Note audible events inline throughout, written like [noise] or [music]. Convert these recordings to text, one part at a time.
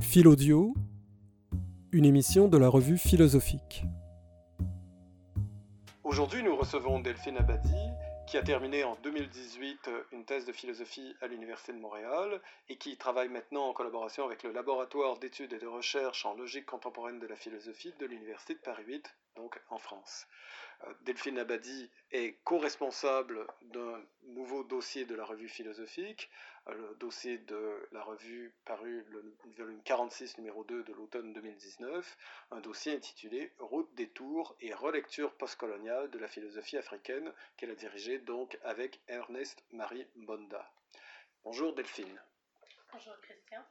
Philaudio, une émission de la revue philosophique. Aujourd'hui, nous recevons Delphine Abadi, qui a terminé en 2018 une thèse de philosophie à l'Université de Montréal et qui travaille maintenant en collaboration avec le laboratoire d'études et de recherche en logique contemporaine de la philosophie de l'Université de Paris 8, donc en France. Delphine Abadi est co-responsable d'un nouveau dossier de la revue philosophique, euh, le dossier de la revue paru le volume 46 numéro 2 de l'automne 2019, un dossier intitulé Route des tours et relecture postcoloniale de la philosophie africaine qu'elle a dirigé donc avec Ernest Marie Bonda. Bonjour Delphine. Bonjour Christian.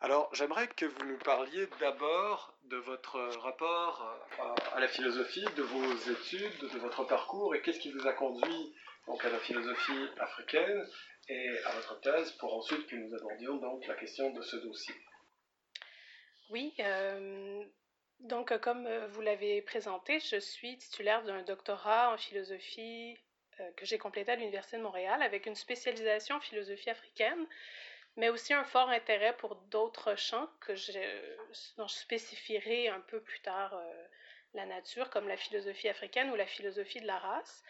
Alors, j'aimerais que vous nous parliez d'abord de votre rapport euh, à la philosophie, de vos études, de votre parcours et qu'est-ce qui vous a conduit donc à la philosophie africaine et à votre thèse pour ensuite que nous abordions donc la question de ce dossier. Oui, euh, donc comme vous l'avez présenté, je suis titulaire d'un doctorat en philosophie euh, que j'ai complété à l'Université de Montréal avec une spécialisation en philosophie africaine mais aussi un fort intérêt pour d'autres champs que je, dont je spécifierai un peu plus tard euh, la nature, comme la philosophie africaine ou la philosophie de la race.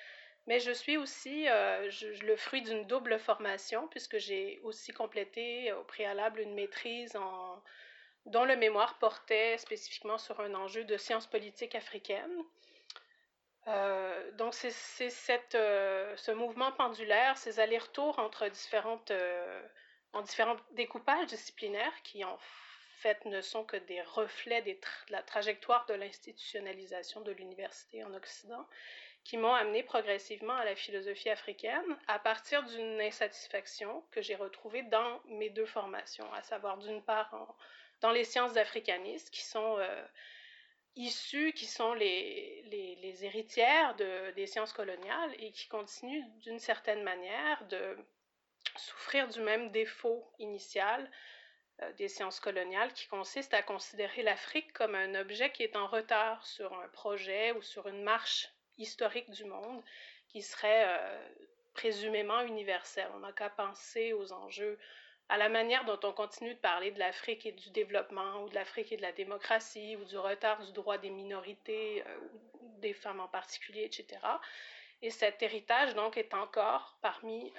Mais je suis aussi euh, le fruit d'une double formation, puisque j'ai aussi complété au préalable une maîtrise dont le mémoire portait spécifiquement sur un enjeu de sciences politiques africaines. Euh, donc, c'est ce mouvement pendulaire, ces allers-retours entre différentes en différents découpages disciplinaires qui en fait ne sont que des reflets de la trajectoire de l'institutionnalisation de l'université en Occident, qui m'ont amené progressivement à la philosophie africaine à partir d'une insatisfaction que j'ai retrouvée dans mes deux formations, à savoir d'une part dans les sciences africanistes qui sont euh, issues, qui sont les, les, héritières de, des sciences coloniales et qui continuent d'une certaine manière de souffrir du même défaut initial euh, des sciences coloniales qui consiste à considérer l'Afrique comme un objet qui est en retard sur un projet ou sur une marche historique du monde qui serait euh, présumément universel. On n'a qu'à penser aux enjeux, à la manière dont on continue de parler de l'Afrique et du développement, ou de l'Afrique et de la démocratie, ou du retard du droit des minorités, euh, des femmes en particulier, etc. Et cet héritage, donc, est encore parmi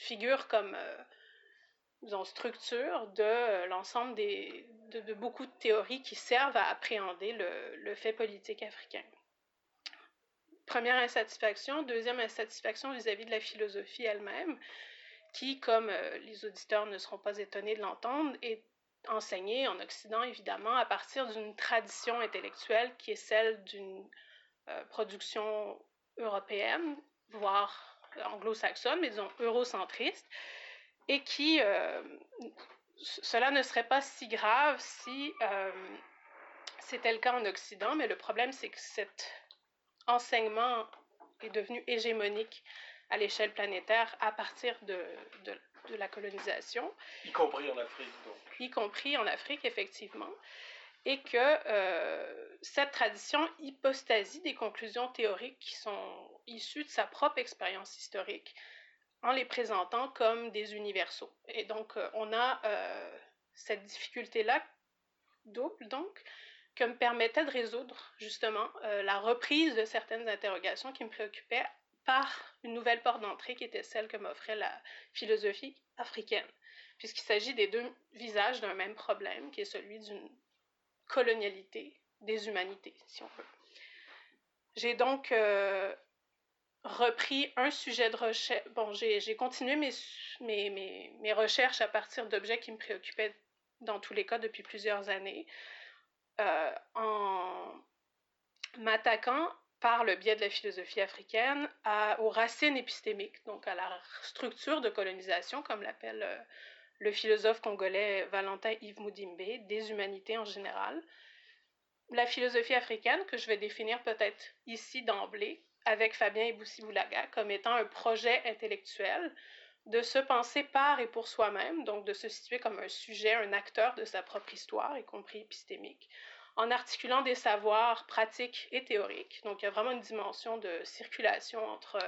figure comme euh, structure de euh, l'ensemble des, de, beaucoup de théories qui servent à appréhender le, fait politique africain. Première insatisfaction. Deuxième insatisfaction vis-à-vis de la philosophie elle-même, qui, comme euh, les auditeurs ne seront pas étonnés de l'entendre, est enseignée en Occident, évidemment, à partir d'une tradition intellectuelle qui est celle d'une production européenne, voire anglo-saxonne, mais disons eurocentriste, et qui, euh, cela ne serait pas si grave si euh, c'était le cas en Occident, mais le problème, c'est que cet enseignement est devenu hégémonique à l'échelle planétaire à partir de, de, de, la colonisation. Y compris en Afrique, donc. Y compris en Afrique, effectivement et que euh, cette tradition hypostasie des conclusions théoriques qui sont issues de sa propre expérience historique en les présentant comme des universaux. Et donc, euh, on a euh, cette difficulté-là, double donc, que me permettait de résoudre justement la reprise de certaines interrogations qui me préoccupaient par une nouvelle porte d'entrée qui était celle que m'offrait la philosophie africaine, puisqu'il s'agit des deux visages d'un même problème, qui est celui d'une colonialité des humanités, si on veut. J'ai donc euh, repris un sujet de recherche. Bon, j'ai continué mes, mes, mes, recherches à partir d'objets qui me préoccupaient dans tous les cas depuis plusieurs années, euh, en m'attaquant par le biais de la philosophie africaine aux racines épistémiques, donc à la structure de colonisation, comme l'appelle euh, le philosophe congolais Valentin Yves Moudimbe, des humanités en général. La philosophie africaine, que je vais définir peut-être ici d'emblée, avec Fabien Iboussi-Boulaga, comme étant un projet intellectuel de se penser par et pour soi-même, donc de se situer comme un sujet, un acteur de sa propre histoire, y compris épistémique, en articulant des savoirs pratiques et théoriques. Donc il y a vraiment une dimension de circulation entre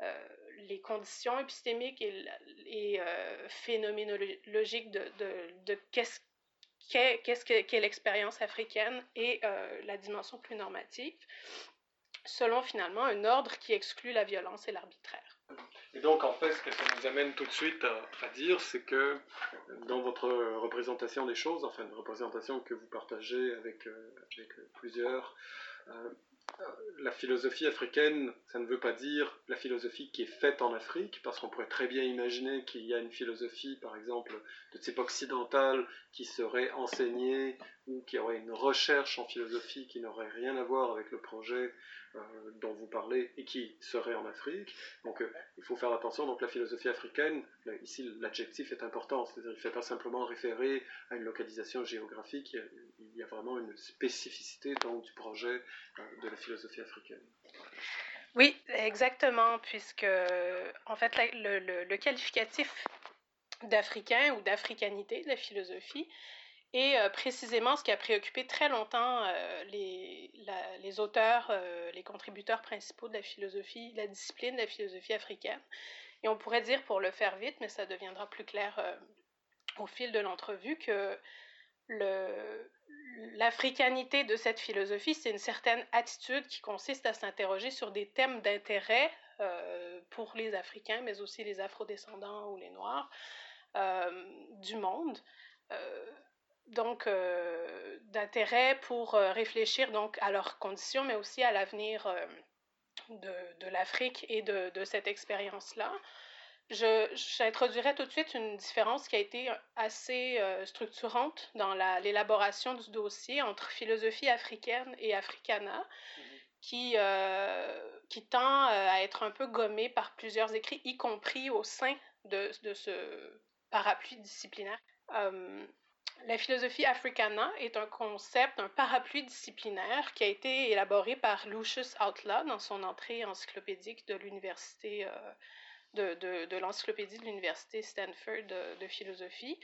euh, les conditions épistémiques et, euh, phénoménologiques de, de, de qu'est-ce qu'est l'expérience africaine et la dimension plus normative, selon finalement un ordre qui exclut la violence et l'arbitraire. Et donc, en fait, ce que ça nous amène tout de suite à, dire, c'est que dans votre représentation des choses, enfin, une représentation que vous partagez avec, avec plusieurs, la philosophie africaine, ça ne veut pas dire la philosophie qui est faite en Afrique, parce qu'on pourrait très bien imaginer qu'il y a une philosophie, par exemple, de type occidental, qui serait enseignée, ou qui aurait une recherche en philosophie qui n'aurait rien à voir avec le projet dont vous parlez et qui serait en Afrique. Donc euh, il faut faire attention. Donc la philosophie africaine, ici l'adjectif est important, c'est-à-dire qu'il ne fait pas simplement référer à une localisation géographique, il y a, vraiment une spécificité dans du projet euh, de la philosophie africaine. Oui, exactement, puisque en fait le, le qualificatif d'africain ou d'africanité de la philosophie et euh, précisément, ce qui a préoccupé très longtemps euh, les, auteurs, euh, les contributeurs principaux de la philosophie, la discipline de la philosophie africaine. Et on pourrait dire, pour le faire vite, mais ça deviendra plus clair au fil de l'entrevue, que l'africanité de cette philosophie, c'est une certaine attitude qui consiste à s'interroger sur des thèmes d'intérêt pour les Africains, mais aussi les Afrodescendants ou les Noirs du monde donc euh, d'intérêt pour euh, réfléchir donc à leurs conditions, mais aussi à l'avenir euh, de, de l'Afrique et de, de cette expérience-là. J'introduirais tout de suite une différence qui a été assez structurante dans l'élaboration du dossier entre philosophie africaine et africana, mm-hmm. qui, qui tend à être un peu gommée par plusieurs écrits, y compris au sein de, de ce parapluie disciplinaire. La philosophie africana est un concept, un parapluie disciplinaire qui a été élaboré par Lucius Outlaw dans son entrée encyclopédique de l'université euh, de, de, l'encyclopédie de l'université Stanford de, philosophie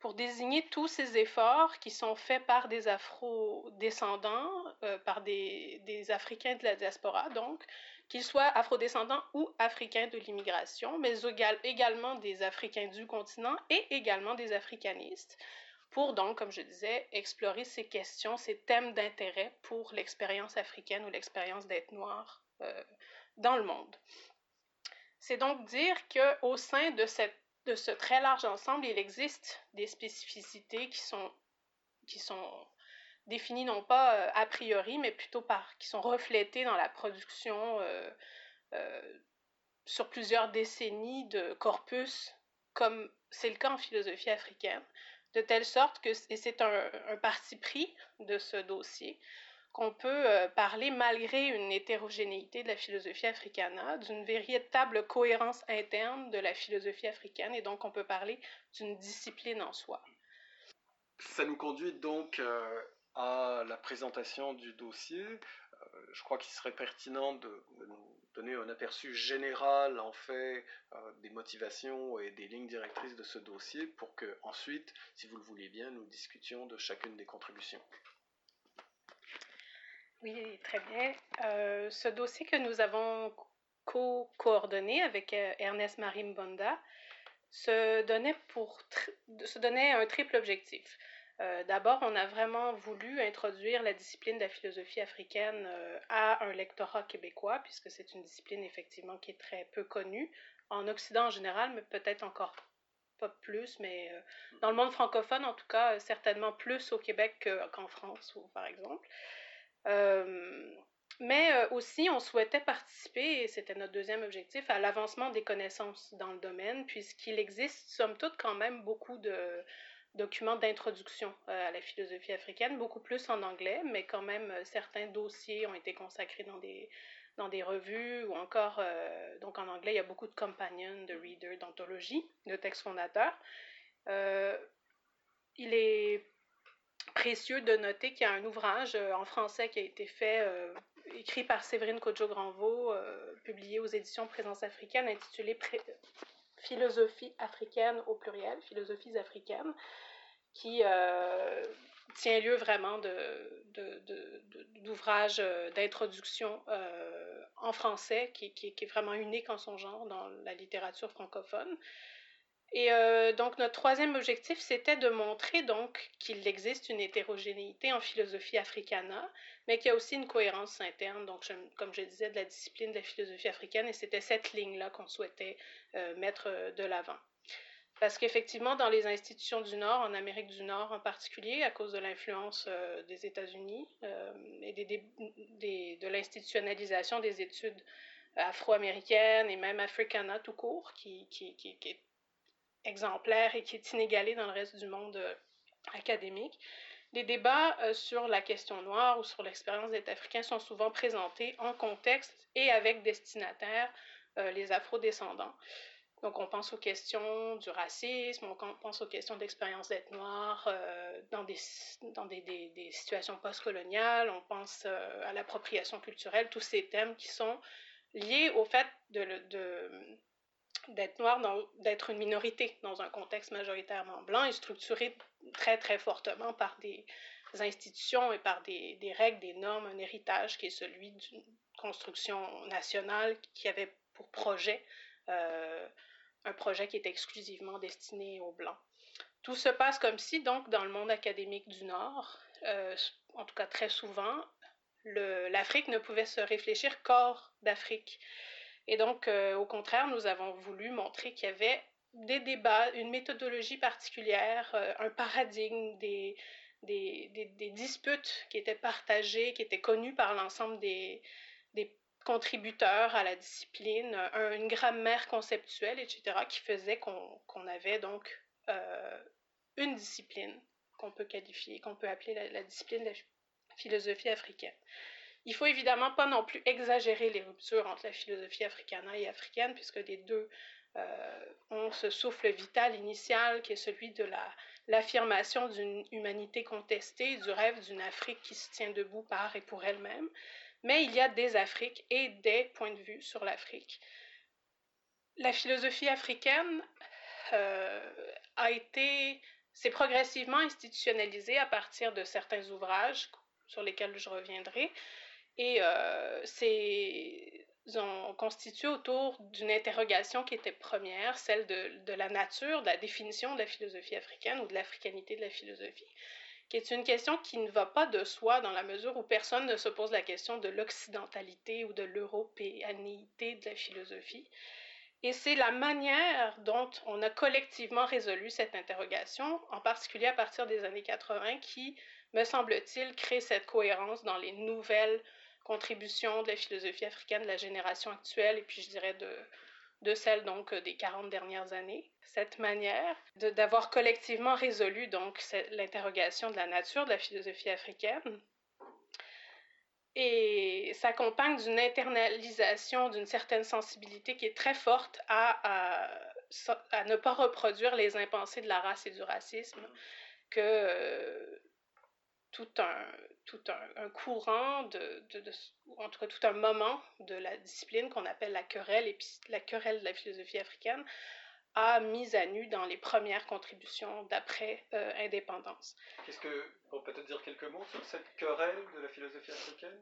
pour désigner tous ces efforts qui sont faits par des afro-descendants, euh, par des, des, Africains de la diaspora, donc, qu'ils soient afro-descendants ou africains de l'immigration, mais également des Africains du continent et également des africanistes pour donc, comme je disais, explorer ces questions, ces thèmes d'intérêt pour l'expérience africaine ou l'expérience d'être noir euh, dans le monde. C'est donc dire qu'au sein de, cette, de ce très large ensemble, il existe des spécificités qui sont, qui sont définies non pas euh, a priori, mais plutôt par, qui sont reflétées dans la production euh, sur plusieurs décennies de corpus, comme c'est le cas en philosophie africaine de telle sorte que, c'est un, parti pris de ce dossier, qu'on peut euh, parler, malgré une hétérogénéité de la philosophie africana, d'une véritable cohérence interne de la philosophie africaine, et donc on peut parler d'une discipline en soi. Ça nous conduit donc euh, à la présentation du dossier. Euh, je crois qu'il serait pertinent de, nous donner un aperçu général en fait euh, des motivations et des lignes directrices de ce dossier pour que ensuite, si vous le voulez bien, nous discutions de chacune des contributions. Oui, très bien. Euh, ce dossier que nous avons co-coordonné avec Ernest Marie Mbonda se donnait, pour se donnait un triple objectif. Euh, d'abord, on a vraiment voulu introduire la discipline de la philosophie africaine euh, à un lectorat québécois, puisque c'est une discipline effectivement qui est très peu connue, en Occident en général, mais peut-être encore pas plus, mais euh, dans le monde francophone, en tout cas, certainement plus au Québec qu'en France, par exemple. mais aussi, on souhaitait participer, et c'était notre deuxième objectif, à l'avancement des connaissances dans le domaine, puisqu'il existe, somme toute, quand même beaucoup de documents d'introduction euh, à la philosophie africaine, beaucoup plus en anglais, mais quand même euh, certains dossiers ont été consacrés dans des, dans des revues ou encore, euh, donc en anglais, il y a beaucoup de companions, de readers, d'anthologies, de textes fondateurs. il est précieux de noter qu'il y a un ouvrage en français qui a été fait, écrit par Séverine Kodjo-Granvaux, publié aux éditions Présence africaine, intitulé philosophie africaine au pluriel, philosophies africaines, qui euh, tient lieu vraiment d'ouvrages euh, d'introduction euh, en français, qui, qui, est vraiment unique en son genre dans la littérature francophone. Et donc notre troisième objectif, c'était de montrer donc qu'il existe une hétérogénéité en philosophie africana, mais qu'il y a aussi une cohérence interne, donc comme je disais, de la discipline de la philosophie africaine, et c'était cette ligne-là qu'on souhaitait mettre de l'avant. Parce qu'effectivement, dans les institutions du Nord, en Amérique du Nord en particulier, à cause de l'influence euh, des États-Unis euh, et de l'institutionnalisation des études afro-américaines et même africana tout court, qui, est exemplaire et qui est inégalée dans le reste du monde euh, académique, les débats sur la question noire ou sur l'expérience d'être africain sont souvent présentés en contexte et avec destinataires les afro-descendants. Donc, on pense aux questions du racisme, on pense aux questions d'expérience d'être noir euh, dans, des, dans des, des, situations postcoloniales, on pense euh, à l'appropriation culturelle, tous ces thèmes qui sont liés au fait de d'être noir, d'être une minorité dans un contexte majoritairement blanc et structuré très, très fortement par des institutions et par des, règles, des normes, un héritage qui est celui d'une construction nationale qui avait pour projet euh, un projet qui est exclusivement destiné aux Blancs. Tout se passe comme si, donc, dans le monde académique du Nord, euh, en tout cas très souvent, l'Afrique ne pouvait se réfléchir qu'hors d'Afrique. Et donc, euh, au contraire, nous avons voulu montrer qu'il y avait des débats, une méthodologie particulière, euh, un paradigme, des, disputes qui étaient partagées, qui étaient connues par l'ensemble des, des contributeurs à la discipline, une grammaire conceptuelle, etc., qui faisait qu'on avait donc euh, une discipline qu'on peut qualifier, qu'on peut appeler la, discipline de la philosophie africaine. Il faut évidemment pas non plus exagérer les ruptures entre la philosophie africaine et africaine, puisque les deux euh, ont ce souffle vital initial qui est celui de l'affirmation d'une humanité contestée, du rêve d'une Afrique qui se tient debout par et pour elle-même. Mais il y a des Afriques et des points de vue sur l'Afrique. La philosophie africaine euh, a été, s'est progressivement institutionnalisée à partir de certains ouvrages sur lesquels je reviendrai, et euh, c'est ont constitué autour d'une interrogation qui était première, celle de, de, la nature, de la définition de la philosophie africaine ou de l'africanité de la philosophie qui est une question qui ne va pas de soi dans la mesure où personne ne se pose la question de l'occidentalité ou de l'européanité de la philosophie. Et c'est la manière dont on a collectivement résolu cette interrogation, en particulier à partir des années 80, qui, me semble-t-il, crée cette cohérence dans les nouvelles contributions de la philosophie africaine de la génération actuelle, et puis je dirais de, de celle donc des 40 dernières années. Cette manière d'avoir collectivement résolu donc l'interrogation de la nature de la philosophie africaine et s'accompagne d'une internalisation d'une certaine sensibilité qui est très forte à, à, ne pas reproduire les impensés de la race et du racisme que euh, tout un, tout un, courant, de, de, en tout cas tout un moment de la discipline qu'on appelle la querelle, et la querelle de la philosophie africaine, a mis à nu dans les premières contributions d'après-indépendance. Euh, Qu'est-ce que, on peut peut-être dire quelques mots sur cette querelle de la philosophie africaine?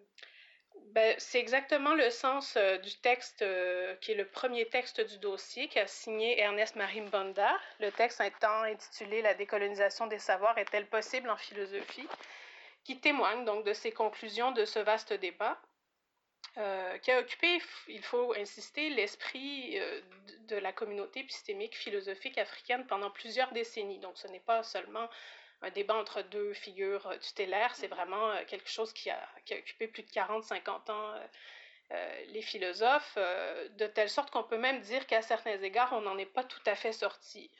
Ben, c'est exactement le sens euh, du texte euh, qui est le premier texte du dossier qu'a signé Ernest Marie Mbonda. Le texte étant intitulé La décolonisation des savoirs est-elle possible en philosophie? Qui témoigne donc de ces conclusions de ce vaste débat. Euh, qui a occupé, il faut insister, l'esprit euh, de la communauté épistémique philosophique africaine pendant plusieurs décennies. Donc ce n'est pas seulement un débat entre deux figures euh, tutélaires, c'est vraiment quelque chose qui a, occupé plus de 40-50 ans les philosophes, de telle sorte qu'on peut même dire qu'à certains égards, on n'en est pas tout à fait sorti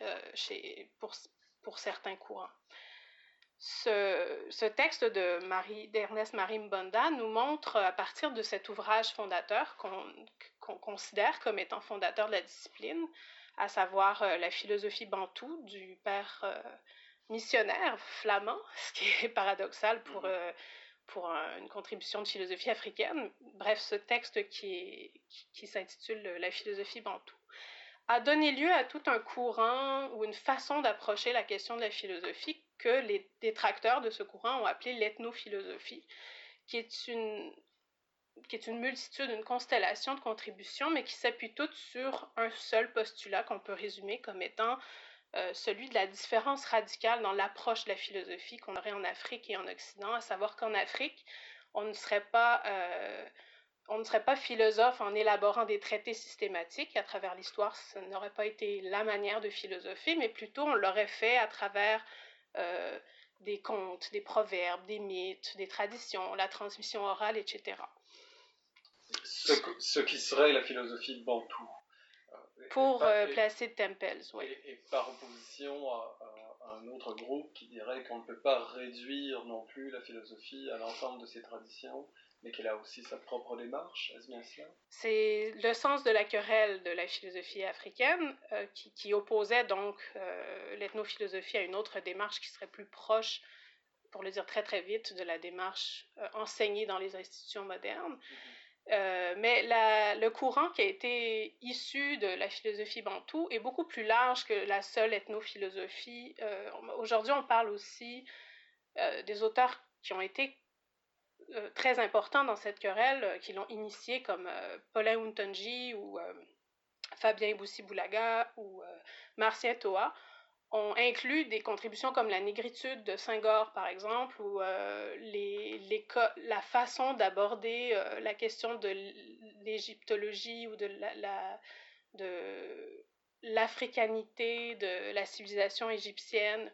pour, pour certains courants. Ce, texte de Marie, d'Ernest Marie Mbonda nous montre, à partir de cet ouvrage fondateur qu'on considère comme étant fondateur de la discipline, à savoir euh, la philosophie bantoue du père euh, missionnaire flamand, [laughs] ce qui est paradoxal pour, mm-hmm. euh, pour une contribution de philosophie africaine. Bref, ce texte qui, qui s'intitule La philosophie bantoue a donné lieu à tout un courant ou une façon d'approcher la question de la philosophie que les détracteurs de ce courant ont appelé l'ethnophilosophie, qui est une, qui est une multitude, une constellation de contributions, mais qui s'appuient toutes sur un seul postulat qu'on peut résumer comme étant euh, celui de la différence radicale dans l'approche de la philosophie qu'on aurait en Afrique et en Occident, à savoir qu'en Afrique, on ne serait pas... Euh, on ne serait pas philosophe en élaborant des traités systématiques. À travers l'histoire, ce n'aurait pas été la manière de philosopher, mais plutôt on l'aurait fait à travers euh, des contes, des proverbes, des mythes, des traditions, la transmission orale, etc. Ce, qui serait la philosophie bantou. Pour euh, placer Tempels, oui. Et, par opposition à, un autre groupe qui dirait qu'on ne peut pas réduire non plus la philosophie à l'ensemble de ses traditions, mais qu'elle a aussi sa propre démarche, est-ce bien cela C'est le sens de la querelle de la philosophie africaine euh, qui, opposait donc euh, l'ethnophilosophie à une autre démarche qui serait plus proche, pour le dire très très vite, de la démarche euh, enseignée dans les institutions modernes. Mm-hmm. mais le courant qui a été issu de la philosophie bantoue est beaucoup plus large que la seule ethnophilosophie. Aujourd'hui, on parle aussi des auteurs qui ont été euh, très importants dans cette querelle euh, qui l'ont initié, comme euh, Paulin Untonji ou Fabien Boussi-Boulaga ou Martien Toa, ont inclus des contributions comme la négritude de Senghor, par exemple, ou la façon d'aborder la question de l'égyptologie ou de la, de l'africanité de la civilisation égyptienne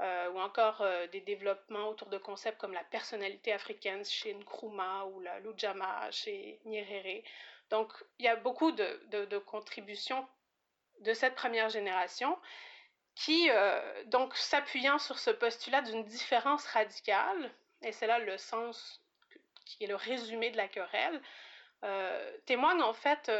euh, ou encore euh, des développements autour de concepts comme la personnalité africaine chez Nkrumah ou la Lujama chez Nyerere. Donc, il y a beaucoup de, contributions de cette première génération qui, euh, donc, s'appuyant sur ce postulat d'une différence radicale, et c'est là le sens qui est le résumé de la querelle, témoignent en fait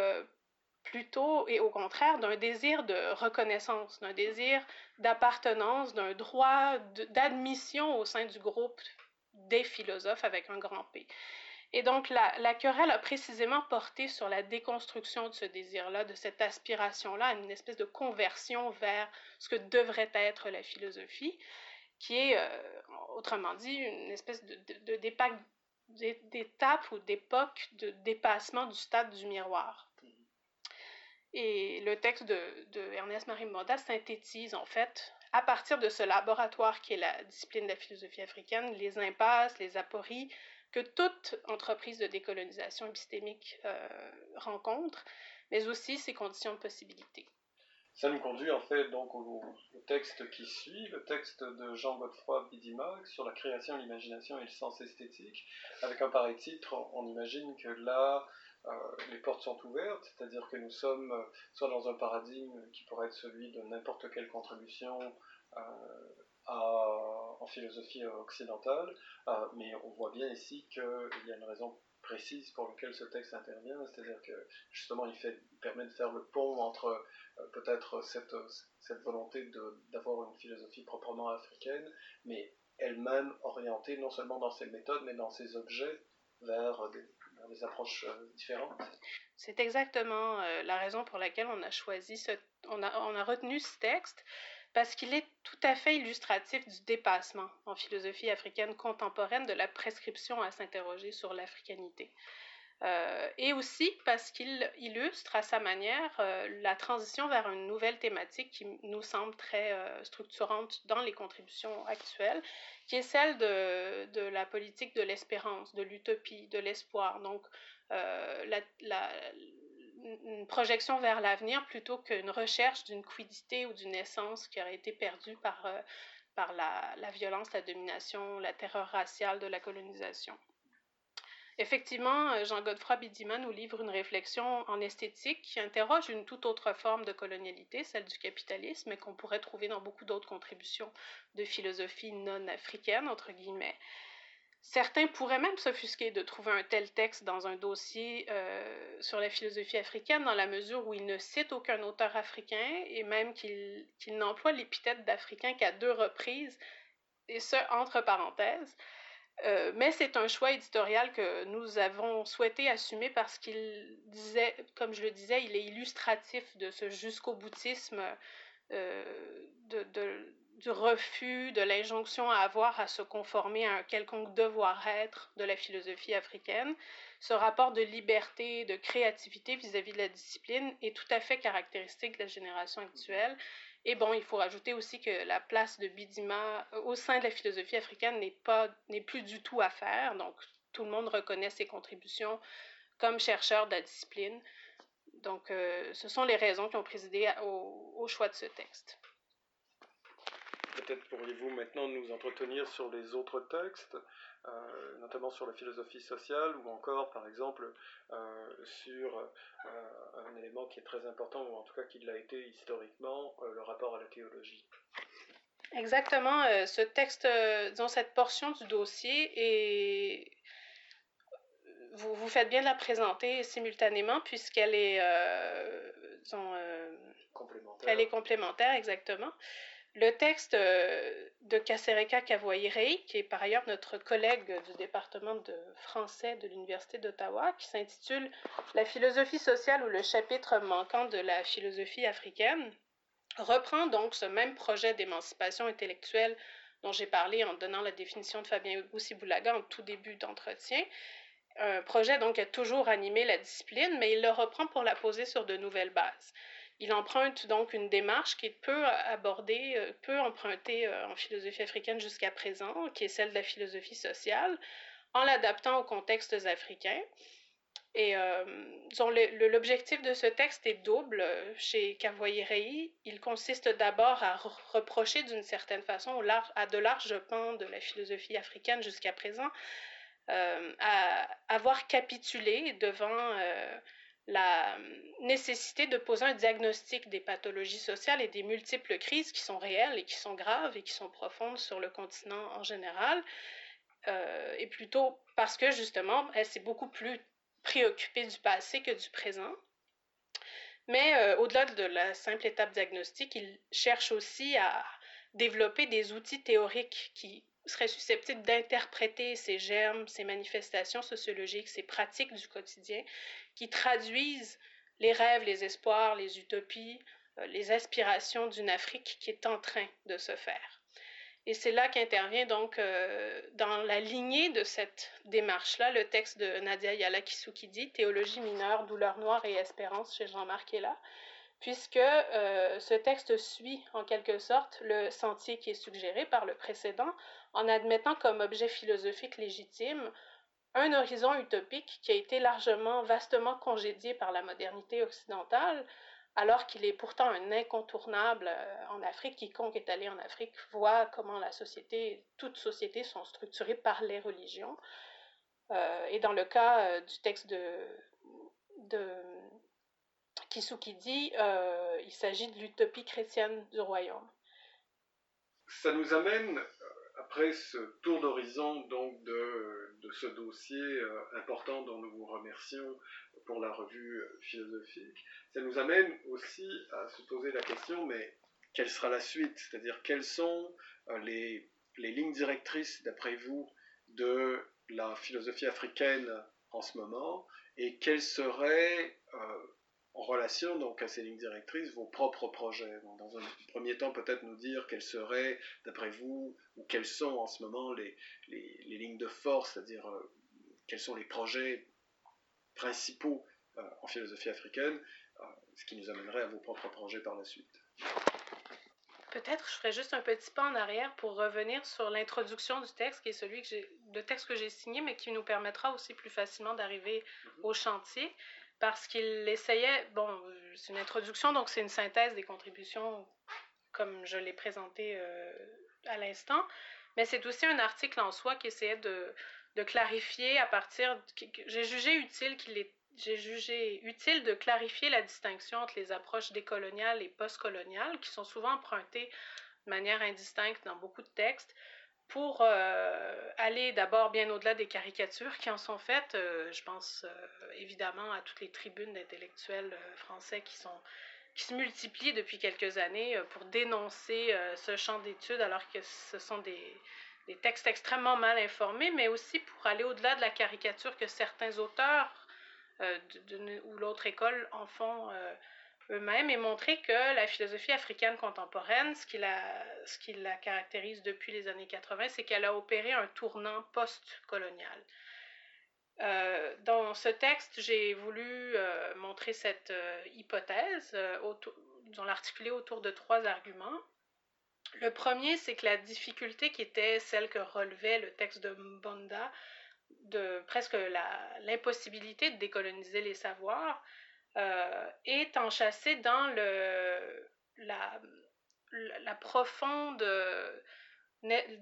plutôt et au contraire d'un désir de reconnaissance, d'un désir d'appartenance, d'un droit d'admission au sein du groupe des philosophes avec un grand P. Et donc la, querelle a précisément porté sur la déconstruction de ce désir-là, de cette aspiration-là, une espèce de conversion vers ce que devrait être la philosophie, qui est, euh, autrement dit, une espèce d'étape ou d'époque de dépassement du stade du miroir. Et le texte de, Ernest Marie Moda synthétise en fait, à partir de ce laboratoire qui est la discipline de la philosophie africaine, les impasses, les apories que toute entreprise de décolonisation épistémique euh, rencontre, mais aussi ses conditions de possibilité. Ça nous conduit en fait donc au, texte qui suit, le texte de Jean-Godefroy Bidimac sur la création, l'imagination et le sens esthétique. Avec un pareil titre, on imagine que euh, les portes sont ouvertes, c'est-à-dire que nous sommes euh, soit dans un paradigme qui pourrait être celui de n'importe quelle contribution euh, en philosophie occidentale, mais on voit bien ici qu'il y a une raison précise pour laquelle ce texte intervient, c'est-à-dire que justement il, permet de faire le pont entre peut-être cette, cette, volonté d'avoir une philosophie proprement africaine, mais elle-même orientée non seulement dans ses méthodes, mais dans ses objets vers des, des approches euh, différentes. C'est exactement euh, la raison pour laquelle on a choisi ce, on a, on a retenu ce texte parce qu'il est tout à fait illustratif du dépassement en philosophie africaine contemporaine de la prescription à s'interroger sur l'africanité. Euh, et aussi parce qu'il illustre à sa manière la transition vers une nouvelle thématique qui nous semble très structurante dans les contributions actuelles, qui est celle de, la politique de l'espérance, de l'utopie, de l'espoir. Donc, euh, une projection vers l'avenir plutôt qu'une recherche d'une quiddité ou d'une essence qui aurait été perdue par, euh, la violence, la domination, la terreur raciale de la colonisation. Effectivement, euh, Jean-Godefroy Bidima nous livre une réflexion en esthétique qui interroge une toute autre forme de colonialité, celle du capitalisme, et qu'on pourrait trouver dans beaucoup d'autres contributions de philosophie non africaine, entre guillemets. Certains pourraient même s'offusquer de trouver un tel texte dans un dossier euh, sur la philosophie africaine, dans la mesure où il ne cite aucun auteur africain et même qu'il n'emploie l'épithète d'africain qu'à deux reprises, et ce, entre parenthèses. Euh, mais c'est un choix éditorial que nous avons souhaité assumer parce qu'il disait, comme je le disais, il est illustratif de ce jusqu'au boutisme euh, de, du refus, de l'injonction à avoir à se conformer à un quelconque devoir-être de la philosophie africaine. Ce rapport de liberté, de créativité vis-à-vis de la discipline est tout à fait caractéristique de la génération actuelle. Et bon, il faut rajouter aussi que la place de Bidima euh, au sein de la philosophie africaine n'est pas n'est plus du tout à faire. Donc, tout le monde reconnaît ses contributions comme chercheur de la discipline. Donc, euh, ce sont les raisons qui ont présidé au choix de ce texte. Peut-être pourriez-vous maintenant nous entretenir sur les autres textes, euh, notamment sur la philosophie sociale ou encore, par exemple, euh, sur euh, un élément qui est très important, ou en tout cas qui l'a été historiquement, le rapport à la théologie. Exactement. ce texte, disons, cette portion du dossier et Vous, vous faites bien de la présenter simultanément puisqu'elle est, disons, complémentaire. Elle est complémentaire, exactement. Le texte euh, de Kasereka Kavoirei, qui est par ailleurs notre collègue du département de français de l'Université d'Ottawa, qui s'intitule La philosophie sociale ou le chapitre manquant de la philosophie africaine, reprend donc ce même projet d'émancipation intellectuelle dont j'ai parlé en donnant la définition de Fabien Boussi-Boulaga en tout début d'entretien. Un projet donc qui a toujours animé la discipline, mais il le reprend pour la poser sur de nouvelles bases. Il emprunte donc une démarche qui est peu abordée, euh, peu empruntée euh, en philosophie africaine jusqu'à présent, qui est celle de la philosophie sociale, en l'adaptant aux contextes africains. Et euh, l'objectif de ce texte est double chez Cavoyer-Rey. Il consiste d'abord à reprocher d'une certaine façon à de larges pans de la philosophie africaine jusqu'à présent à avoir capitulé devant la nécessité de poser un diagnostic des pathologies sociales et des multiples crises qui sont réelles et qui sont graves et qui sont profondes sur le continent en général, euh, et plutôt parce que justement, elle s'est beaucoup plus préoccupée du passé que du présent. Mais euh, au-delà de la simple étape diagnostique, il cherche aussi à développer des outils théoriques qui serait susceptible d'interpréter ces germes, ces manifestations sociologiques, ces pratiques du quotidien qui traduisent les rêves, les espoirs, les utopies, euh, les aspirations d'une Afrique qui est en train de se faire. Et c'est là qu'intervient donc euh, dans la lignée de cette démarche-là le texte de Nadia Yala dit Théologie mineure, douleur noire et espérance chez Jean-Marc là puisque euh, ce texte suit en quelque sorte le sentier qui est suggéré par le précédent, en admettant comme objet philosophique légitime un horizon utopique qui a été largement, vastement congédié par la modernité occidentale, alors qu'il est pourtant un incontournable euh, en Afrique. Quiconque est allé en Afrique voit comment la société, toutes sociétés sont structurées par les religions. Euh, et dans le cas du texte de, de Kisuki dit euh, il s'agit de l'utopie chrétienne du royaume. Ça nous amène, euh, après ce tour d'horizon donc de, ce dossier euh, important dont nous vous remercions pour la revue philosophique, ça nous amène aussi à se poser la question, mais quelle sera la suite? C'est-à-dire quelles sont les, les lignes directrices, d'après vous, de la philosophie africaine en ce moment? Et quelles seraient en relation donc à ces lignes directrices vos propres projets. dans un premier temps, peut-être nous dire quelles seraient, d'après vous, ou quelles sont en ce moment les, les, lignes de force, c'est-à-dire euh, quels sont les projets principaux euh, en philosophie africaine, euh, ce qui nous amènerait à vos propres projets par la suite. Peut-être je ferai juste un petit pas en arrière pour revenir sur l'introduction du texte, qui est celui que j'ai, le texte que j'ai signé, mais qui nous permettra aussi plus facilement d'arriver mm-hmm. au chantier parce qu'il essayait, bon, c'est une introduction, donc c'est une synthèse des contributions comme je l'ai présenté euh, à l'instant, mais c'est aussi un article en soi qui essayait de, de clarifier à partir, j'ai jugé utile qu'il est j'ai jugé utile de clarifier la distinction entre les approches décoloniales et postcoloniales, qui sont souvent empruntées de manière indistincte dans beaucoup de textes, pour euh, aller d'abord bien au-delà des caricatures qui en sont faites. Euh, je pense euh, évidemment à toutes les tribunes d'intellectuels français qui sont qui se multiplient depuis quelques années pour dénoncer ce champ d'études alors que ce sont des, des, textes extrêmement mal informés, mais aussi pour aller au-delà de la caricature que certains auteurs d'une ou l'autre école en font eux-mêmes et montrer que la philosophie africaine contemporaine, ce qui la, caractérise depuis les années 80, c'est qu'elle a opéré un tournant post-colonial. Euh, dans ce texte, j'ai voulu euh, montrer cette euh, hypothèse, autour, l'articuler autour de trois arguments. Le premier, c'est que la difficulté qui était celle que relevait le texte de Mbonda, de presque l'impossibilité de décoloniser les savoirs, euh, est enchâssée dans le, la, profonde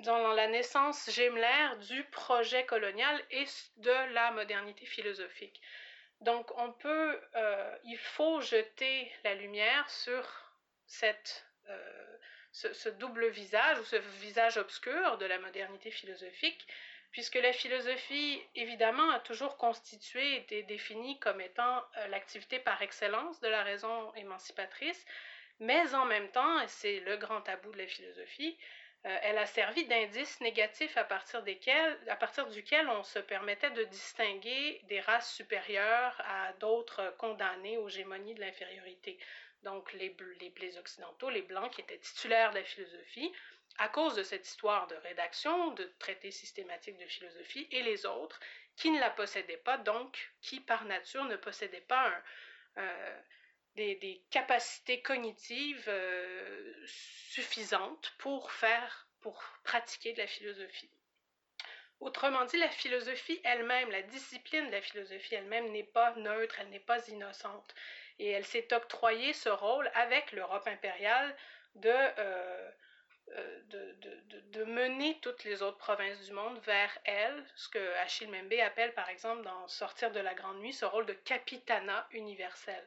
dans la naissance gémellaire du projet colonial et de la modernité philosophique. Donc, on peut, euh, il faut jeter la lumière sur cette, euh, ce, double visage ou ce visage obscur de la modernité philosophique puisque la philosophie, évidemment, a toujours constitué, été définie comme étant euh, l'activité par excellence de la raison émancipatrice, mais en même temps, et c'est le grand tabou de la philosophie, euh, elle a servi d'indice négatif à partir, desquels, à partir duquel on se permettait de distinguer des races supérieures à d'autres condamnées aux gémonies de l'infériorité. Donc les, les, les occidentaux, les blancs qui étaient titulaires de la philosophie, à cause de cette histoire de rédaction, de traité systématique de philosophie, et les autres qui ne la possédaient pas, donc qui par nature ne possédaient pas euh, des, capacités cognitives euh, suffisantes pour faire, pour pratiquer de la philosophie. Autrement dit, la philosophie elle-même, la discipline de la philosophie elle-même n'est pas neutre, elle n'est pas innocente. Et elle s'est octroyée ce rôle avec l'Europe impériale de, euh, de, de, de, mener toutes les autres provinces du monde vers elle, ce que Achille Membe appelle par exemple dans Sortir de la Grande Nuit, ce rôle de capitana universel.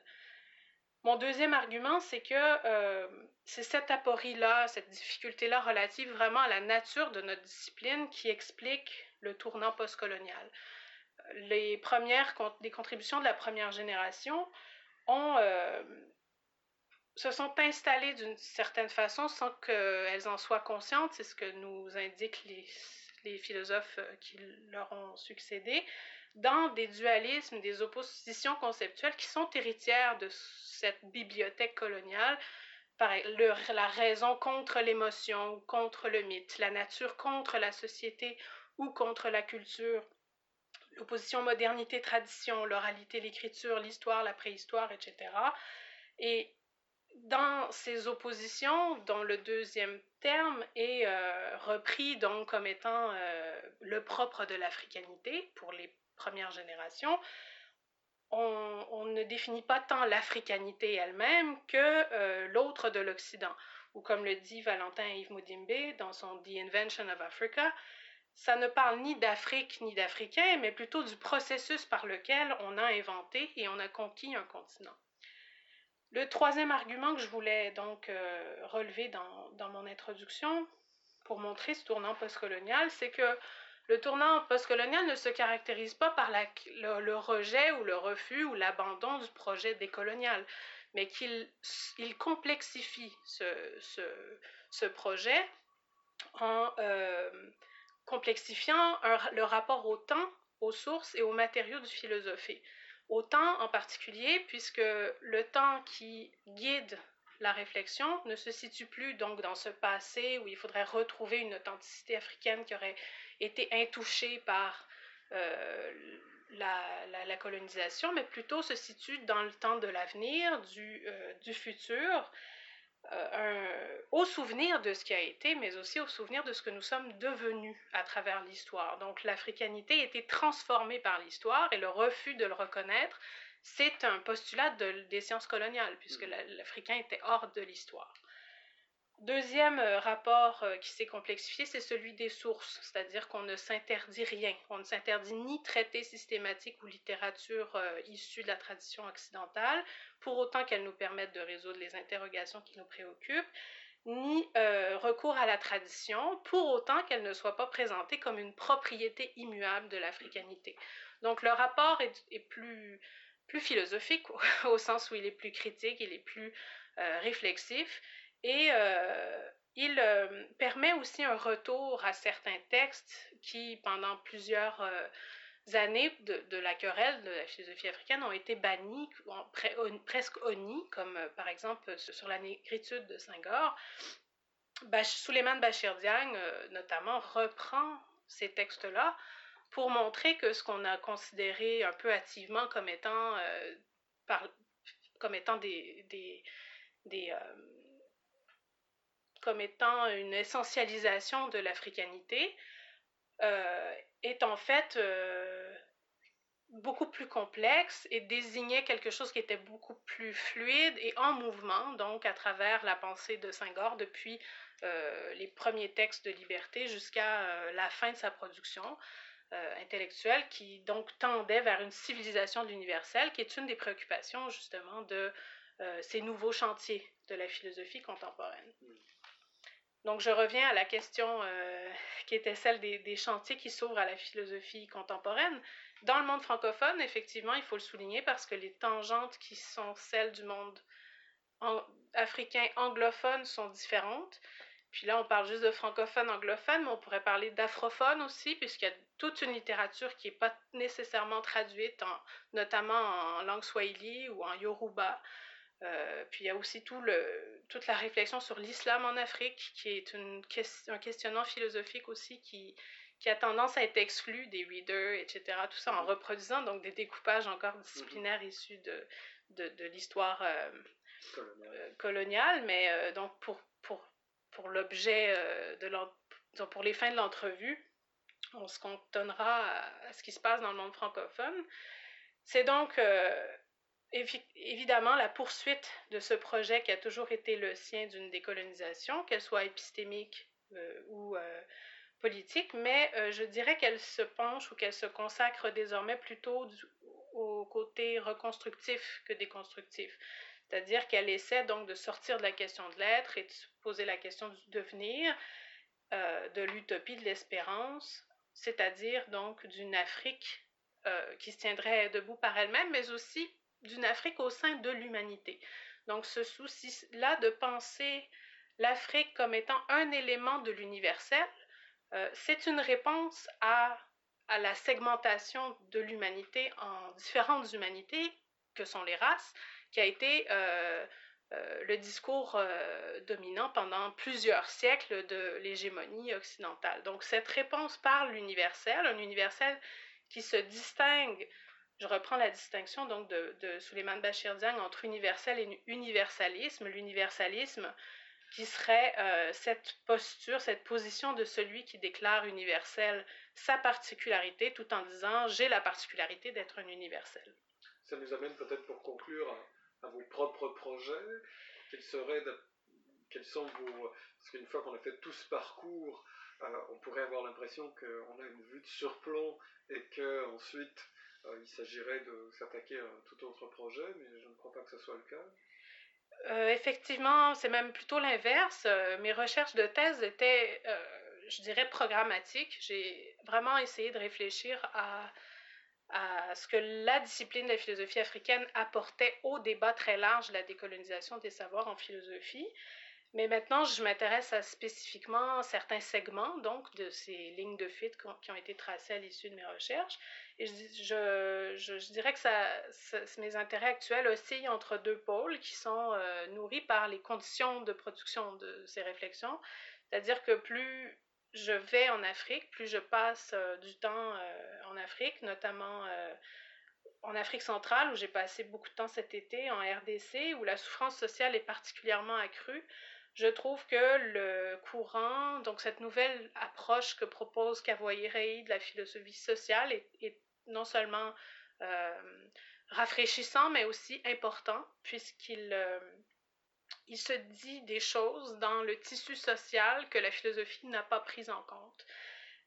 Mon deuxième argument, c'est que euh, c'est cette aporie-là, cette difficulté-là relative vraiment à la nature de notre discipline qui explique le tournant postcolonial. Les premières, contributions de la première génération ont, euh, se sont installées d'une certaine façon sans qu'elles en soient conscientes, c'est ce que nous indiquent les, les, philosophes euh, qui leur ont succédé, dans des dualismes, des oppositions conceptuelles qui sont héritières de cette bibliothèque coloniale, pareil, le, la raison contre l'émotion, contre le mythe, la nature contre la société ou contre la culture, l'opposition modernité-tradition, l'oralité, l'écriture, l'histoire, la préhistoire, etc. Et dans ces oppositions, dont le deuxième terme est euh, repris donc comme étant euh, le propre de l'africanité pour les premières générations, on, ne définit pas tant l'africanité elle-même que euh, l'autre de l'Occident. Ou comme le dit Valentin Yves Moudimbe dans son The Invention of Africa, ça ne parle ni d'Afrique ni d'Africain, mais plutôt du processus par lequel on a inventé et on a conquis un continent. Le troisième argument que je voulais donc euh, relever dans, mon introduction pour montrer ce tournant postcolonial, c'est que le tournant postcolonial ne se caractérise pas par le, rejet ou le refus ou l'abandon du projet décolonial, mais qu'il il complexifie ce, projet en euh, complexifiant le rapport au temps, aux sources et aux matériaux du philosophie au temps en particulier, puisque le temps qui guide la réflexion ne se situe plus donc dans ce passé où il faudrait retrouver une authenticité africaine qui aurait été intouchée par euh, la, colonisation, mais plutôt se situe dans le temps de l'avenir, du, euh, du futur, euh, un, au souvenir de ce qui a été, mais aussi au souvenir de ce que nous sommes devenus à travers l'histoire. Donc l'africanité a été transformée par l'histoire et le refus de le reconnaître, c'est un postulat de, des sciences coloniales, puisque l'Africain était hors de l'histoire. Deuxième euh, rapport euh, qui s'est complexifié, c'est celui des sources, c'est-à-dire qu'on ne s'interdit rien. On ne s'interdit ni traité systématique ou littérature euh, issue de la tradition occidentale, pour autant qu'elle nous permette de résoudre les interrogations qui nous préoccupent, ni recours à la tradition, pour autant qu'elle ne soit pas présentée comme une propriété immuable de l'africanité. Donc le rapport est, plus, philosophique, [laughs] au, sens où il est plus critique, il est plus réflexif, et euh, il euh, permet aussi un retour à certains textes qui, pendant plusieurs euh, années de, la querelle de la philosophie africaine ont été bannies, presque honnies, comme par exemple sur la négritude de Senghor. Suleiman Bachir Diagne, notamment, reprend ces textes-là pour montrer que ce qu'on a considéré un peu hâtivement comme étant, comme étant des comme étant une essentialisation de l'africanité, euh, est en fait euh, beaucoup plus complexe et désignait quelque chose qui était beaucoup plus fluide et en mouvement, donc à travers la pensée de Senghor depuis euh, les premiers textes de liberté jusqu'à la fin de sa production intellectuelle, qui donc tendait vers une civilisation de l'universel, qui est une des préoccupations justement de ces nouveaux chantiers de la philosophie contemporaine. Donc, je reviens à la question euh, qui était celle des, chantiers qui s'ouvrent à la philosophie contemporaine. Dans le monde francophone, effectivement, il faut le souligner parce que les tangentes qui sont celles du monde africain anglophone sont différentes. Puis là, on parle juste de francophone, anglophone, mais on pourrait parler d'afrophone aussi, puisqu'il y a toute une littérature qui n'est pas nécessairement traduite, notamment en langue swahili ou en yoruba. Euh, puis il y a aussi tout le, toute la réflexion sur l'islam en Afrique, qui est une, un questionnement philosophique aussi qui, qui a tendance à être exclu des readers, etc. Tout ça en mm-hmm. reproduisant donc des découpages encore disciplinaires mm-hmm. issus de, de, de l'histoire euh, euh, coloniale. Mais donc pour, pour, pour l'objet de pour les fins de l'entrevue, on se contonnera à, à, ce qui se passe dans le monde francophone. C'est donc évidemment la poursuite de ce projet qui a toujours été le sien d'une décolonisation, qu'elle soit épistémique euh, ou euh, politique, mais euh, je dirais qu'elle se penche ou qu'elle se consacre désormais plutôt au côté reconstructif que déconstructif. C'est-à-dire qu'elle essaie donc de sortir de la question de l'être et de se poser la question du devenir, de l'utopie, de l'espérance, c'est-à-dire donc d'une Afrique qui se tiendrait debout par elle-même, mais aussi d'une Afrique au sein de l'humanité. Donc ce souci-là de penser l'Afrique comme étant un élément de l'universel, euh, c'est une réponse à, la segmentation de l'humanité en [laughs] différentes humanités, que sont les races, qui a été euh, euh, le discours dominant pendant plusieurs siècles de l'hégémonie occidentale. Donc cette réponse par l'universel, un universel qui se distingue je reprends la distinction donc de, de Bachir Diagne entre universel et universalisme. L'universalisme qui serait euh, cette posture, cette position de celui qui déclare universel sa particularité tout en disant j'ai la particularité d'être un universel. Ça nous amène peut-être pour conclure à, vos propres projets. Quels seraient, quels sont vos... Parce qu'une fois qu'on a fait tout ce parcours, euh, on pourrait avoir l'impression qu'on a une vue de surplomb et que ensuite il s'agirait de s'attaquer à tout autre projet, mais je ne crois pas que ce soit le cas. Euh, effectivement, c'est même plutôt l'inverse. Euh, mes recherches de thèse étaient, je dirais, programmatiques. J'ai vraiment essayé de réfléchir à ce que la discipline de la philosophie africaine apportait au débat très large de la décolonisation des savoirs en philosophie. Mais maintenant, je m'intéresse à spécifiquement certains segments donc de ces lignes de fuite qui ont été tracées à l'issue de mes recherches. Et je, je, dirais que ça, mes intérêts actuels oscillent entre deux pôles qui sont euh, nourris par les conditions de production de ces réflexions. C'est-à-dire que plus je vais en Afrique, plus je passe euh, du temps euh, en Afrique, notamment en Afrique centrale, où j'ai passé beaucoup de temps cet été, en RDC, où la souffrance sociale est particulièrement accrue je trouve que le courant, donc cette nouvelle approche que propose Cavoyer de la philosophie sociale est, non seulement euh, rafraîchissant, mais aussi important, puisqu'il euh, il se dit des choses dans le tissu social que la philosophie n'a pas pris en compte.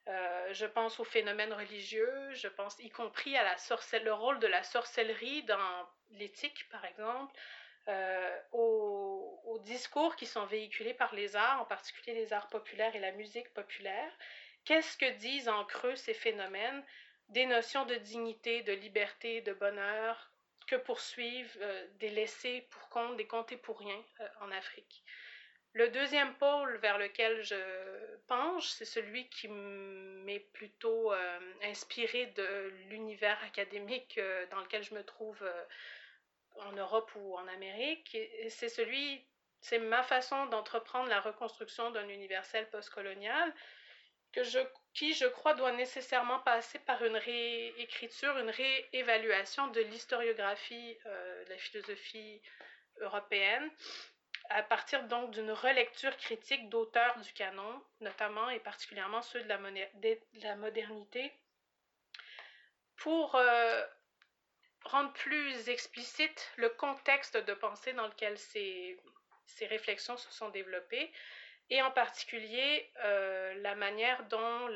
Euh, je pense aux phénomènes religieux, je pense y compris à la le rôle de la sorcellerie dans l'éthique, par exemple, euh, aux, discours qui sont véhiculés par les arts, en particulier les arts populaires et la musique populaire. Qu'est-ce que disent en creux ces phénomènes? Des notions de dignité, de liberté, de bonheur que poursuivent euh, des laissés pour compte, des comptés pour rien euh, en Afrique. Le deuxième pôle vers lequel je penche, c'est celui qui m'est plutôt inspiré de l'univers académique dans lequel je me trouve en Europe ou en Amérique. C'est celui, c'est ma façon d'entreprendre la reconstruction d'un universel postcolonial que qui, je crois, doit nécessairement passer par une réécriture, une réévaluation de l'historiographie de la philosophie européenne à partir donc d'une relecture critique d'auteurs du canon, notamment et particulièrement ceux de la, de la modernité, pour euh, rendre plus explicite le contexte de pensée dans lequel ces, ces réflexions se sont développées, et en particulier euh, la manière dont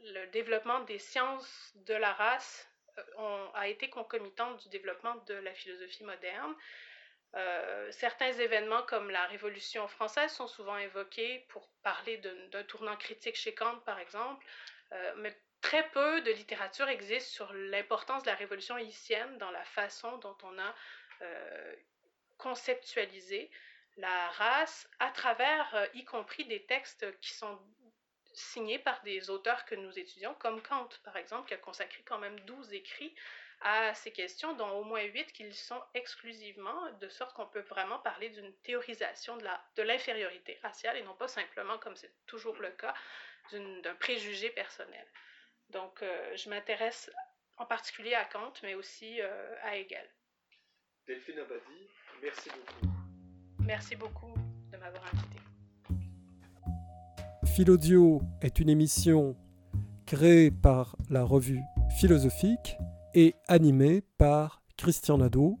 le développement des sciences de la race euh, a été concomitant du développement de la philosophie moderne, euh, certains événements comme la Révolution française sont souvent évoqués pour parler d'un tournant critique chez Kant, par exemple, euh, mais très peu de littérature existe sur l'importance de la Révolution haïtienne dans la façon dont on a euh, conceptualisé la race à travers, y compris des textes qui sont signés par des auteurs que nous étudions, comme Kant, par exemple, qui a consacré quand même 12 écrits à ces questions, dont au moins huit qui sont exclusivement, de sorte qu'on peut vraiment parler d'une théorisation de l'infériorité raciale et non pas simplement, comme c'est toujours le cas, d'un préjugé personnel. Donc, euh, je m'intéresse en particulier à Kant, mais aussi euh, à Hegel. Delphine Abadi, merci beaucoup. Merci beaucoup de m'avoir invité. Philodio est une émission créée par la revue philosophique et animé par Christian Nadeau,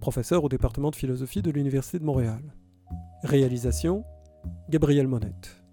professeur au département de philosophie de l'Université de Montréal. Réalisation Gabriel Monette.